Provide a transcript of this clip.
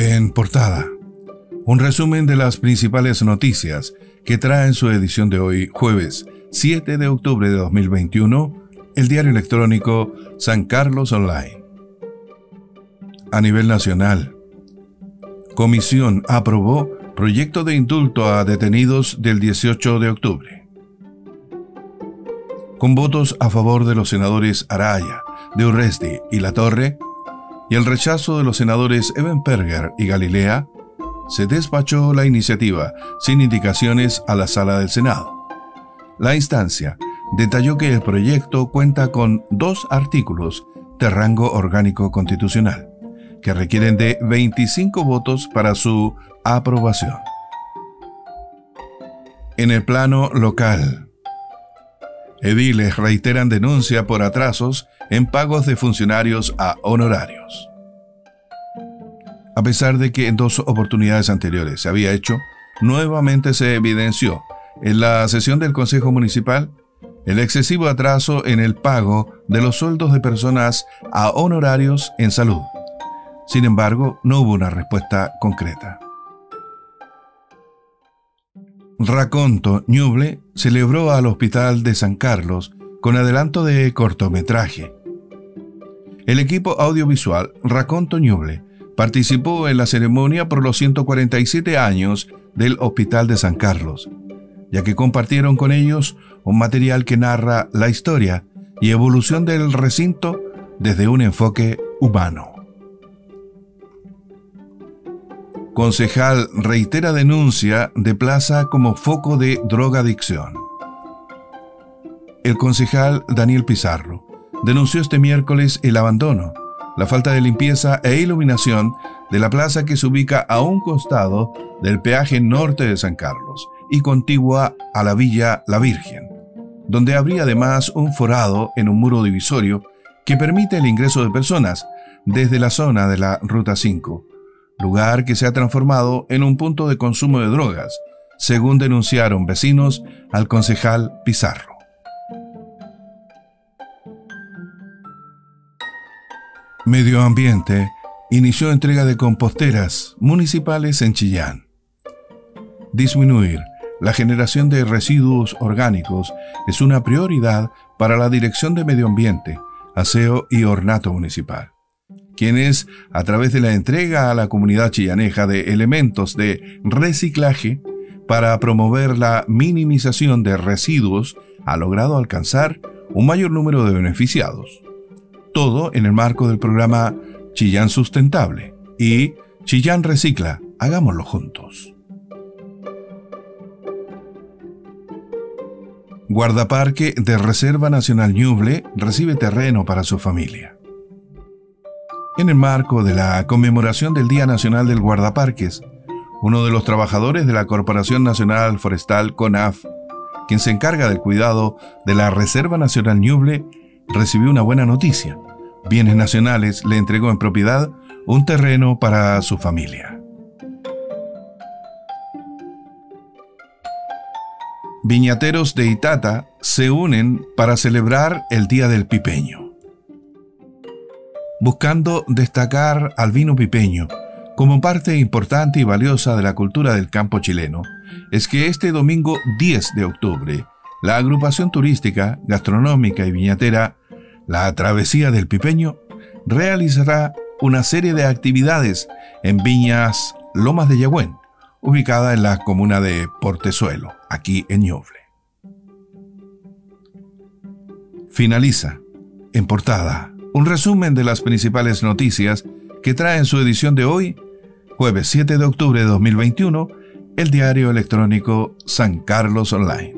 En portada, un resumen de las principales noticias que trae en su edición de hoy, jueves 7 de octubre de 2021, el diario electrónico San Carlos Online. A nivel nacional, Comisión aprobó proyecto de indulto a detenidos del 18 de octubre. Con votos a favor de los senadores Araya, de Urresti y La Torre, y el rechazo de los senadores Ebenperger y Galilea, se despachó la iniciativa sin indicaciones a la sala del Senado. La instancia detalló que el proyecto cuenta con dos artículos de rango orgánico constitucional, que requieren de 25 votos para su aprobación. En el plano local, ediles reiteran denuncia por atrasos en pagos de funcionarios a honorarios. A pesar de que en dos oportunidades anteriores se había hecho, nuevamente se evidenció en la sesión del Consejo Municipal el excesivo atraso en el pago de los sueldos de personas a honorarios en salud. Sin embargo, no hubo una respuesta concreta. Raconto Ñuble celebró al Hospital de San Carlos con adelanto de cortometraje. El equipo audiovisual Raconto Ñuble participó en la ceremonia por los 147 años del Hospital de San Carlos, ya que compartieron con ellos un material que narra la historia y evolución del recinto desde un enfoque humano. Concejal reitera denuncia de plaza como foco de drogadicción. El concejal Daniel Pizarro denunció este miércoles el abandono, la falta de limpieza e iluminación de la plaza que se ubica a un costado del peaje norte de San Carlos y contigua a la villa La Virgen, donde habría además un forado en un muro divisorio que permite el ingreso de personas desde la zona de la Ruta 5 lugar que se ha transformado en un punto de consumo de drogas, según denunciaron vecinos al concejal Pizarro. Medio Ambiente inició entrega de composteras municipales en Chillán. Disminuir la generación de residuos orgánicos es una prioridad para la Dirección de Medio Ambiente, Aseo y Ornato Municipal quienes, a través de la entrega a la comunidad chillaneja de elementos de reciclaje para promover la minimización de residuos, ha logrado alcanzar un mayor número de beneficiados. Todo en el marco del programa Chillán Sustentable y Chillán Recicla, hagámoslo juntos. Guardaparque de Reserva Nacional Ñuble recibe terreno para su familia en el marco de la conmemoración del Día Nacional del Guardaparques, uno de los trabajadores de la Corporación Nacional Forestal CONAF, quien se encarga del cuidado de la Reserva Nacional Ñuble, recibió una buena noticia. Bienes Nacionales le entregó en propiedad un terreno para su familia. Viñateros de Itata se unen para celebrar el Día del Pipeño buscando destacar al vino pipeño como parte importante y valiosa de la cultura del campo chileno, es que este domingo 10 de octubre, la agrupación turística, gastronómica y viñatera La Travesía del Pipeño realizará una serie de actividades en Viñas Lomas de Yagüen, ubicada en la comuna de Portezuelo, aquí en Ñoble. Finaliza, en portada, un resumen de las principales noticias que trae en su edición de hoy, jueves 7 de octubre de 2021, el diario electrónico San Carlos Online.